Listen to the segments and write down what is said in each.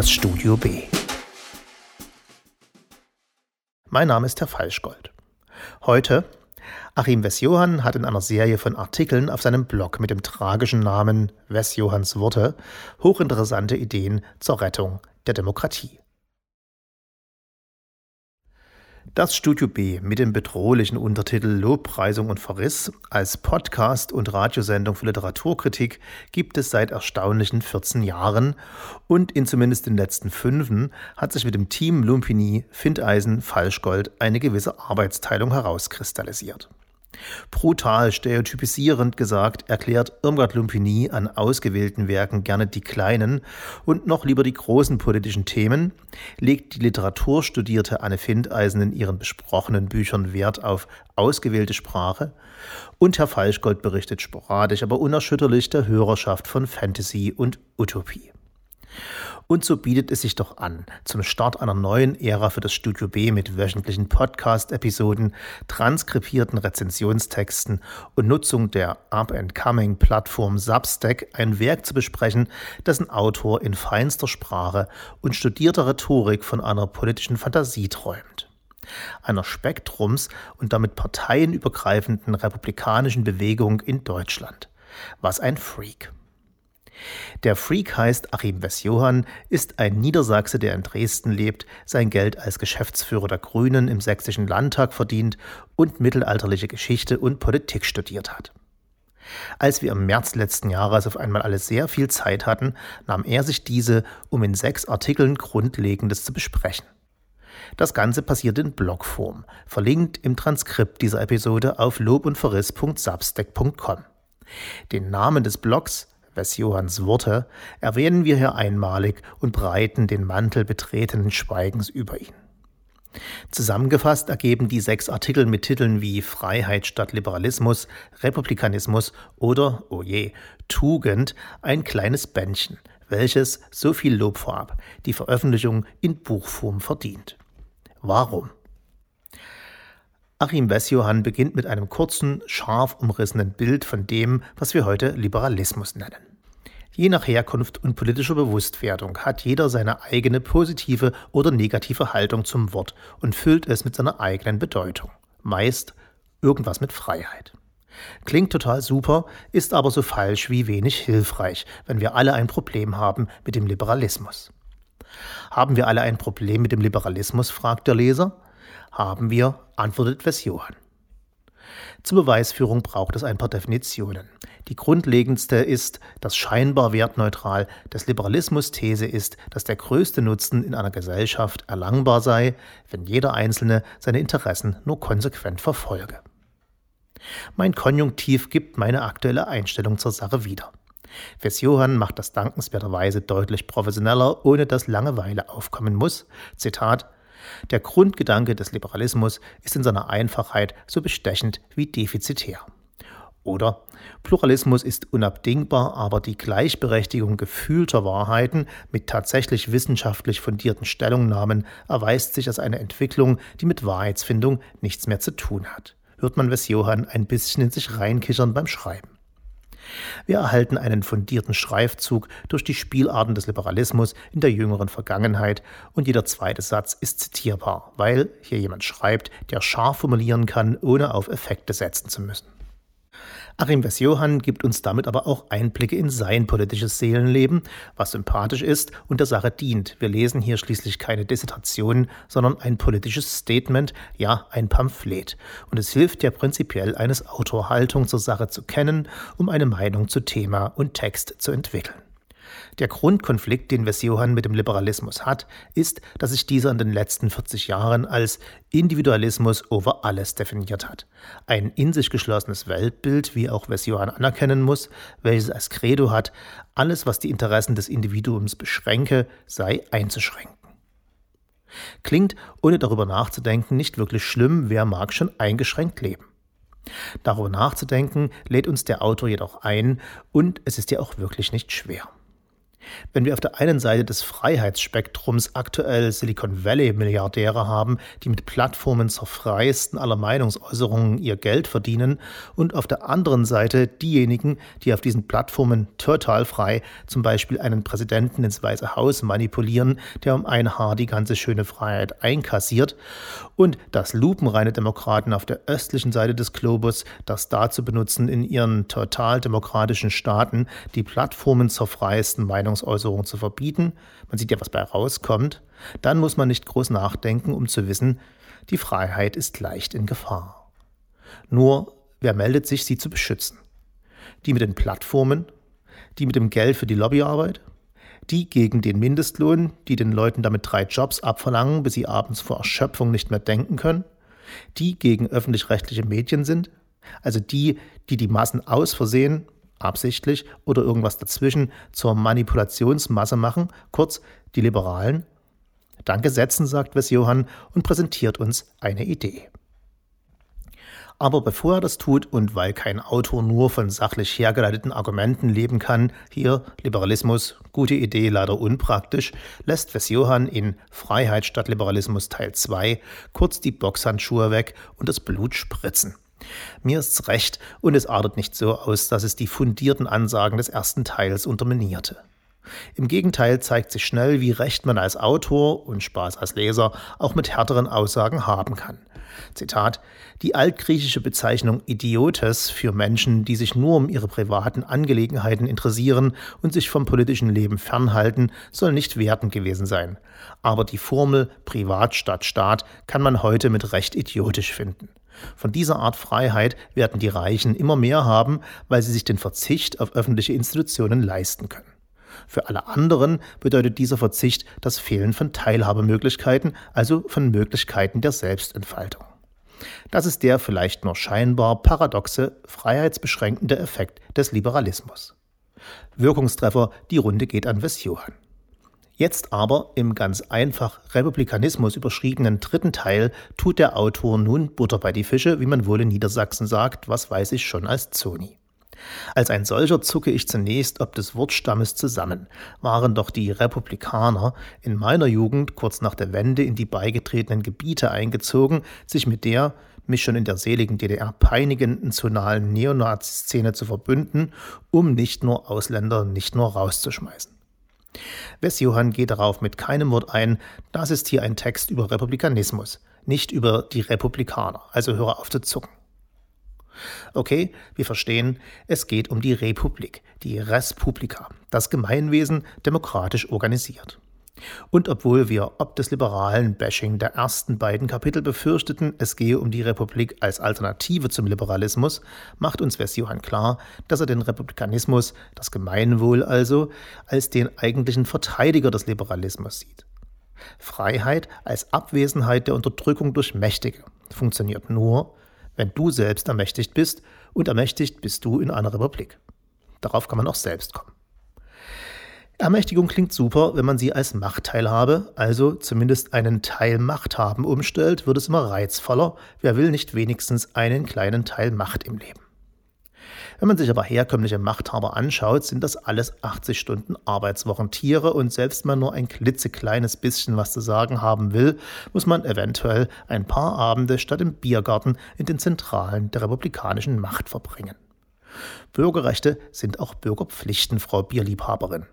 Das Studio B. Mein Name ist Herr Falschgold. Heute Achim Wess-Johann hat in einer Serie von Artikeln auf seinem Blog mit dem tragischen Namen Wess-Johanns Worte hochinteressante Ideen zur Rettung der Demokratie. Das Studio B mit dem bedrohlichen Untertitel Lobpreisung und Verriss als Podcast und Radiosendung für Literaturkritik gibt es seit erstaunlichen 14 Jahren und in zumindest den letzten fünfen hat sich mit dem Team Lumpini, Findeisen, Falschgold eine gewisse Arbeitsteilung herauskristallisiert. Brutal stereotypisierend gesagt erklärt Irmgard Lumpini an ausgewählten Werken gerne die kleinen und noch lieber die großen politischen Themen, legt die Literaturstudierte Anne Findeisen in ihren besprochenen Büchern Wert auf ausgewählte Sprache und Herr Falschgold berichtet sporadisch, aber unerschütterlich der Hörerschaft von Fantasy und Utopie. Und so bietet es sich doch an, zum Start einer neuen Ära für das Studio B mit wöchentlichen Podcast-Episoden, transkribierten Rezensionstexten und Nutzung der Up-and-Coming-Plattform Substack ein Werk zu besprechen, dessen Autor in feinster Sprache und studierter Rhetorik von einer politischen Fantasie träumt einer spektrums- und damit parteienübergreifenden republikanischen Bewegung in Deutschland. Was ein Freak. Der Freak heißt Achim Wess-Johann, ist ein Niedersachse, der in Dresden lebt, sein Geld als Geschäftsführer der Grünen im Sächsischen Landtag verdient und mittelalterliche Geschichte und Politik studiert hat. Als wir im März letzten Jahres auf einmal alle sehr viel Zeit hatten, nahm er sich diese, um in sechs Artikeln Grundlegendes zu besprechen. Das Ganze passiert in Blogform, verlinkt im Transkript dieser Episode auf lobundverriss.substack.com. Den Namen des Blogs Wes Johanns Worte, erwähnen wir hier einmalig und breiten den Mantel betretenen Schweigens über ihn. Zusammengefasst ergeben die sechs Artikel mit Titeln wie Freiheit statt Liberalismus, Republikanismus oder, oh je, Tugend ein kleines Bändchen, welches, so viel Lob vorab, die Veröffentlichung in Buchform verdient. Warum? Achim Wessjohann beginnt mit einem kurzen, scharf umrissenen Bild von dem, was wir heute Liberalismus nennen. Je nach Herkunft und politischer Bewusstwerdung hat jeder seine eigene positive oder negative Haltung zum Wort und füllt es mit seiner eigenen Bedeutung. Meist irgendwas mit Freiheit. Klingt total super, ist aber so falsch wie wenig hilfreich, wenn wir alle ein Problem haben mit dem Liberalismus. Haben wir alle ein Problem mit dem Liberalismus, fragt der Leser. Haben wir, antwortet Wes-Johann. Zur Beweisführung braucht es ein paar Definitionen. Die grundlegendste ist, dass scheinbar wertneutral des Liberalismus These ist, dass der größte Nutzen in einer Gesellschaft erlangbar sei, wenn jeder Einzelne seine Interessen nur konsequent verfolge. Mein Konjunktiv gibt meine aktuelle Einstellung zur Sache wieder. Wes Johann macht das dankenswerterweise deutlich professioneller, ohne dass Langeweile aufkommen muss. Zitat der Grundgedanke des Liberalismus ist in seiner Einfachheit so bestechend wie defizitär. Oder Pluralismus ist unabdingbar, aber die Gleichberechtigung gefühlter Wahrheiten mit tatsächlich wissenschaftlich fundierten Stellungnahmen erweist sich als eine Entwicklung, die mit Wahrheitsfindung nichts mehr zu tun hat. Hört man Wes Johann ein bisschen in sich reinkichern beim Schreiben. Wir erhalten einen fundierten Streifzug durch die Spielarten des Liberalismus in der jüngeren Vergangenheit und jeder zweite Satz ist zitierbar, weil hier jemand schreibt, der scharf formulieren kann, ohne auf Effekte setzen zu müssen. Achim Wess-Johann gibt uns damit aber auch Einblicke in sein politisches Seelenleben, was sympathisch ist und der Sache dient. Wir lesen hier schließlich keine Dissertation, sondern ein politisches Statement, ja ein Pamphlet. Und es hilft ja prinzipiell eines Autorhaltung zur Sache zu kennen, um eine Meinung zu Thema und Text zu entwickeln. Der Grundkonflikt, den Wes-Johann mit dem Liberalismus hat, ist, dass sich dieser in den letzten 40 Jahren als Individualismus over alles definiert hat. Ein in sich geschlossenes Weltbild, wie auch Wes-Johann anerkennen muss, welches als Credo hat, alles, was die Interessen des Individuums beschränke, sei einzuschränken. Klingt, ohne darüber nachzudenken, nicht wirklich schlimm, wer mag schon eingeschränkt leben. Darüber nachzudenken lädt uns der Autor jedoch ein und es ist ja auch wirklich nicht schwer. Wenn wir auf der einen Seite des Freiheitsspektrums aktuell Silicon Valley-Milliardäre haben, die mit Plattformen zur freiesten aller Meinungsäußerungen ihr Geld verdienen, und auf der anderen Seite diejenigen, die auf diesen Plattformen total frei zum Beispiel einen Präsidenten ins Weiße Haus manipulieren, der um ein Haar die ganze schöne Freiheit einkassiert, und das lupenreine Demokraten auf der östlichen Seite des Globus das dazu benutzen, in ihren total demokratischen Staaten die Plattformen zur freiesten Meinungsäußerung Meinungsäußerung zu verbieten, man sieht ja, was bei rauskommt, dann muss man nicht groß nachdenken, um zu wissen, die Freiheit ist leicht in Gefahr. Nur, wer meldet sich, sie zu beschützen? Die mit den Plattformen, die mit dem Geld für die Lobbyarbeit, die gegen den Mindestlohn, die den Leuten damit drei Jobs abverlangen, bis sie abends vor Erschöpfung nicht mehr denken können, die gegen öffentlich-rechtliche Medien sind, also die, die die Massen aus Versehen absichtlich oder irgendwas dazwischen zur Manipulationsmasse machen, kurz die Liberalen? Danke setzen, sagt Wes Johann und präsentiert uns eine Idee. Aber bevor er das tut und weil kein Autor nur von sachlich hergeleiteten Argumenten leben kann, hier Liberalismus, gute Idee, leider unpraktisch, lässt Wes Johann in Freiheit statt Liberalismus Teil 2 kurz die Boxhandschuhe weg und das Blut spritzen. Mir ist's recht und es artet nicht so aus, dass es die fundierten Ansagen des ersten Teils unterminierte. Im Gegenteil zeigt sich schnell, wie recht man als Autor und Spaß als Leser auch mit härteren Aussagen haben kann. Zitat: Die altgriechische Bezeichnung Idiotes für Menschen, die sich nur um ihre privaten Angelegenheiten interessieren und sich vom politischen Leben fernhalten, soll nicht wertend gewesen sein. Aber die Formel Privat statt Staat kann man heute mit Recht idiotisch finden. Von dieser Art Freiheit werden die Reichen immer mehr haben, weil sie sich den Verzicht auf öffentliche Institutionen leisten können. Für alle anderen bedeutet dieser Verzicht das Fehlen von Teilhabemöglichkeiten, also von Möglichkeiten der Selbstentfaltung. Das ist der vielleicht nur scheinbar paradoxe, freiheitsbeschränkende Effekt des Liberalismus. Wirkungstreffer, die Runde geht an Wes Johann. Jetzt aber im ganz einfach Republikanismus überschriebenen dritten Teil tut der Autor nun Butter bei die Fische, wie man wohl in Niedersachsen sagt, was weiß ich schon als Zoni. Als ein solcher zucke ich zunächst ob des Wortstammes zusammen. Waren doch die Republikaner in meiner Jugend kurz nach der Wende in die beigetretenen Gebiete eingezogen, sich mit der mich schon in der seligen DDR peinigenden zonalen Neonazi-Szene zu verbünden, um nicht nur Ausländer nicht nur rauszuschmeißen. Wes-Johann geht darauf mit keinem Wort ein, das ist hier ein Text über Republikanismus, nicht über die Republikaner, also höre auf zu zucken. Okay, wir verstehen, es geht um die Republik, die Res Publica, das Gemeinwesen demokratisch organisiert. Und obwohl wir ob des liberalen Bashing der ersten beiden Kapitel befürchteten, es gehe um die Republik als Alternative zum Liberalismus, macht uns Vers Johann klar, dass er den Republikanismus, das Gemeinwohl also, als den eigentlichen Verteidiger des Liberalismus sieht. Freiheit als Abwesenheit der Unterdrückung durch Mächtige funktioniert nur, wenn du selbst ermächtigt bist und ermächtigt bist du in einer Republik. Darauf kann man auch selbst kommen. Ermächtigung klingt super, wenn man sie als Machtteilhabe, also zumindest einen Teil Macht haben, umstellt, wird es immer reizvoller. Wer will nicht wenigstens einen kleinen Teil Macht im Leben? Wenn man sich aber herkömmliche Machthaber anschaut, sind das alles 80 Stunden Arbeitswochen Tiere und selbst man nur ein klitzekleines bisschen was zu sagen haben will, muss man eventuell ein paar Abende statt im Biergarten in den Zentralen der republikanischen Macht verbringen. Bürgerrechte sind auch Bürgerpflichten, Frau Bierliebhaberin.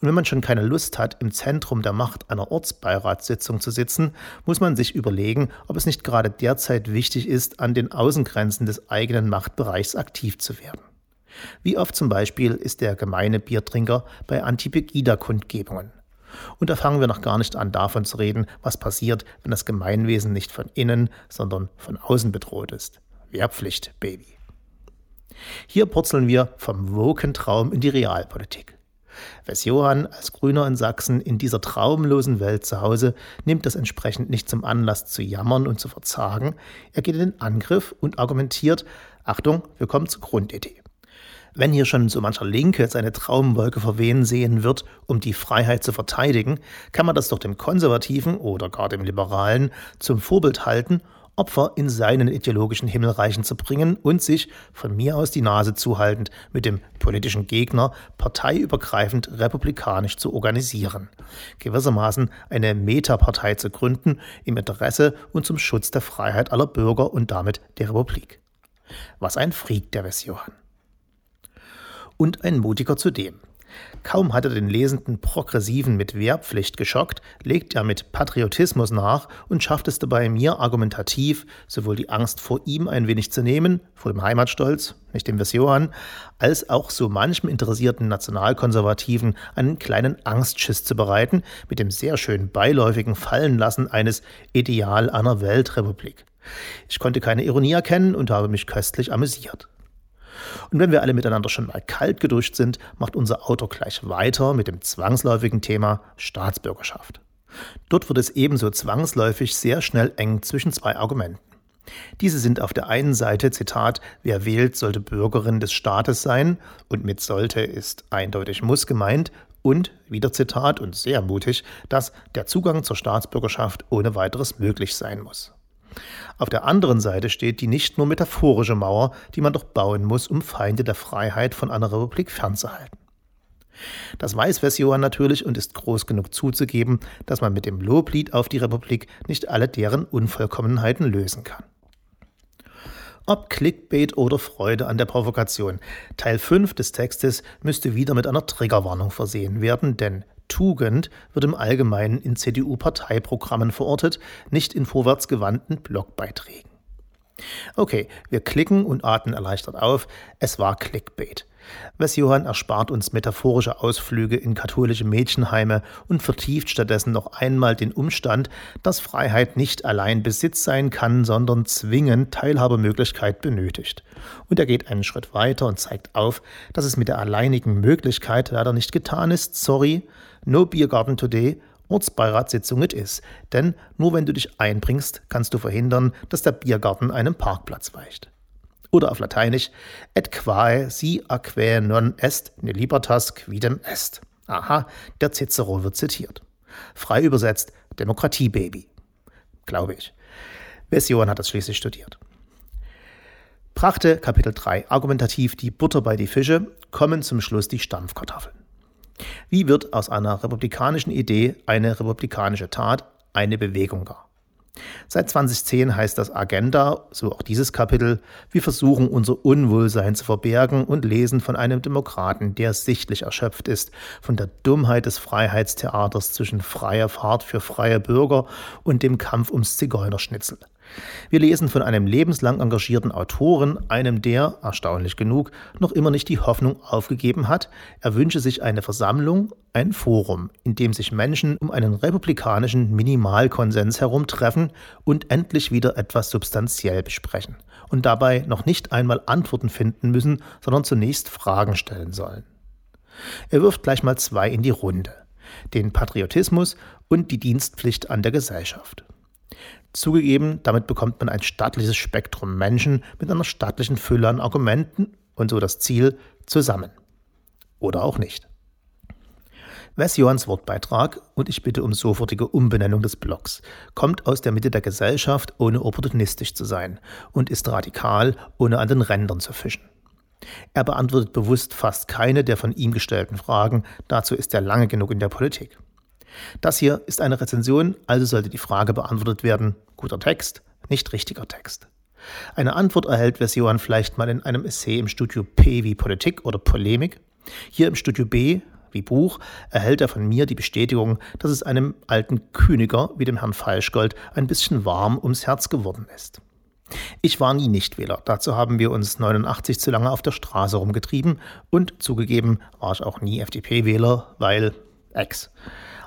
Und wenn man schon keine Lust hat, im Zentrum der Macht einer Ortsbeiratssitzung zu sitzen, muss man sich überlegen, ob es nicht gerade derzeit wichtig ist, an den Außengrenzen des eigenen Machtbereichs aktiv zu werden. Wie oft zum Beispiel ist der gemeine Biertrinker bei Anti-Pegida-Kundgebungen. Und da fangen wir noch gar nicht an, davon zu reden, was passiert, wenn das Gemeinwesen nicht von innen, sondern von außen bedroht ist. Wehrpflicht, Baby. Hier purzeln wir vom Wokentraum in die Realpolitik. Wes Johann als Grüner in Sachsen in dieser traumlosen Welt zu Hause nimmt das entsprechend nicht zum Anlass zu jammern und zu verzagen. Er geht in den Angriff und argumentiert, Achtung, wir kommen zur Grundidee. Wenn hier schon so mancher Linke seine Traumwolke verwehen sehen wird, um die Freiheit zu verteidigen, kann man das doch dem Konservativen oder gar dem Liberalen zum Vorbild halten Opfer in seinen ideologischen Himmelreichen zu bringen und sich, von mir aus die Nase zuhaltend, mit dem politischen Gegner parteiübergreifend republikanisch zu organisieren. Gewissermaßen eine Metapartei zu gründen im Interesse und zum Schutz der Freiheit aller Bürger und damit der Republik. Was ein Freak der Johann. Und ein Mutiger zudem. Kaum hat er den lesenden Progressiven mit Wehrpflicht geschockt, legt er mit Patriotismus nach und schafft es dabei, mir argumentativ sowohl die Angst vor ihm ein wenig zu nehmen, vor dem Heimatstolz, nicht dem Johann, als auch so manchem interessierten Nationalkonservativen einen kleinen Angstschiss zu bereiten, mit dem sehr schön beiläufigen Fallenlassen eines Ideal einer Weltrepublik. Ich konnte keine Ironie erkennen und habe mich köstlich amüsiert. Und wenn wir alle miteinander schon mal kalt geduscht sind, macht unser Autor gleich weiter mit dem zwangsläufigen Thema Staatsbürgerschaft. Dort wird es ebenso zwangsläufig sehr schnell eng zwischen zwei Argumenten. Diese sind auf der einen Seite, Zitat, wer wählt, sollte Bürgerin des Staates sein, und mit sollte ist eindeutig muss gemeint, und, wieder Zitat und sehr mutig, dass der Zugang zur Staatsbürgerschaft ohne weiteres möglich sein muss. Auf der anderen Seite steht die nicht nur metaphorische Mauer, die man doch bauen muss, um Feinde der Freiheit von einer Republik fernzuhalten. Das weiß Versiohan natürlich und ist groß genug zuzugeben, dass man mit dem Loblied auf die Republik nicht alle deren Unvollkommenheiten lösen kann. Ob Clickbait oder Freude an der Provokation. Teil 5 des Textes müsste wieder mit einer Triggerwarnung versehen werden, denn Tugend wird im Allgemeinen in CDU-Parteiprogrammen verortet, nicht in vorwärtsgewandten Blogbeiträgen. Okay, wir klicken und atmen erleichtert auf. Es war Clickbait. Wes-Johann erspart uns metaphorische Ausflüge in katholische Mädchenheime und vertieft stattdessen noch einmal den Umstand, dass Freiheit nicht allein Besitz sein kann, sondern zwingend Teilhabemöglichkeit benötigt. Und er geht einen Schritt weiter und zeigt auf, dass es mit der alleinigen Möglichkeit leider nicht getan ist. Sorry, no Biergarten today. Ortsbeiratssitzung it is. Denn nur wenn du dich einbringst, kannst du verhindern, dass der Biergarten einem Parkplatz weicht. Oder auf Lateinisch, et quae si aquae non est ne libertas quidem est. Aha, der Cicero wird zitiert. Frei übersetzt, Demokratiebaby. Glaube ich. Version hat das schließlich studiert. Brachte Kapitel 3 argumentativ die Butter bei die Fische, kommen zum Schluss die Stampfkartoffeln. Wie wird aus einer republikanischen Idee eine republikanische Tat, eine Bewegung gar? Seit 2010 heißt das Agenda, so auch dieses Kapitel, wir versuchen unser Unwohlsein zu verbergen und lesen von einem Demokraten, der sichtlich erschöpft ist von der Dummheit des Freiheitstheaters zwischen freier Fahrt für freie Bürger und dem Kampf ums Zigeunerschnitzel. Wir lesen von einem lebenslang engagierten Autoren, einem der, erstaunlich genug, noch immer nicht die Hoffnung aufgegeben hat, er wünsche sich eine Versammlung, ein Forum, in dem sich Menschen um einen republikanischen Minimalkonsens herumtreffen und endlich wieder etwas substanziell besprechen und dabei noch nicht einmal Antworten finden müssen, sondern zunächst Fragen stellen sollen. Er wirft gleich mal zwei in die Runde, den Patriotismus und die Dienstpflicht an der Gesellschaft. Zugegeben, damit bekommt man ein staatliches Spektrum Menschen mit einer staatlichen Fülle an Argumenten und so das Ziel zusammen. Oder auch nicht. Wes Johanns Wortbeitrag, und ich bitte um sofortige Umbenennung des Blogs, kommt aus der Mitte der Gesellschaft, ohne opportunistisch zu sein, und ist radikal, ohne an den Rändern zu fischen. Er beantwortet bewusst fast keine der von ihm gestellten Fragen, dazu ist er lange genug in der Politik. Das hier ist eine Rezension, also sollte die Frage beantwortet werden, guter Text, nicht richtiger Text. Eine Antwort erhält Version vielleicht mal in einem Essay im Studio P wie Politik oder Polemik. Hier im Studio B wie Buch erhält er von mir die Bestätigung, dass es einem alten Königer wie dem Herrn Falschgold ein bisschen warm ums Herz geworden ist. Ich war nie Nichtwähler, dazu haben wir uns 89 zu lange auf der Straße rumgetrieben und zugegeben war ich auch nie FDP-Wähler, weil Ex.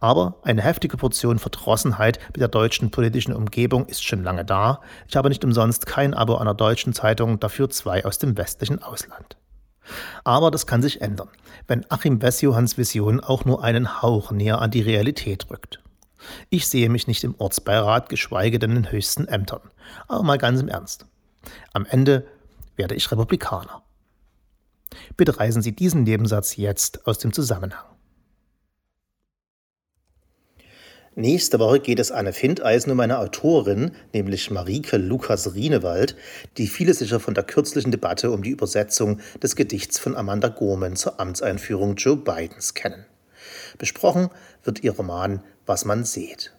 Aber eine heftige Portion Verdrossenheit mit der deutschen politischen Umgebung ist schon lange da. Ich habe nicht umsonst kein Abo einer deutschen Zeitung, dafür zwei aus dem westlichen Ausland. Aber das kann sich ändern, wenn Achim Wessjohanns Vision auch nur einen Hauch näher an die Realität rückt. Ich sehe mich nicht im Ortsbeirat, geschweige denn in höchsten Ämtern. Aber mal ganz im Ernst. Am Ende werde ich Republikaner. Bitte reisen Sie diesen Nebensatz jetzt aus dem Zusammenhang. Nächste Woche geht es Anne Findeisen um eine Autorin, nämlich Marike Lukas-Rienewald, die viele sicher von der kürzlichen Debatte um die Übersetzung des Gedichts von Amanda Gorman zur Amtseinführung Joe Bidens kennen. Besprochen wird ihr Roman Was man sieht.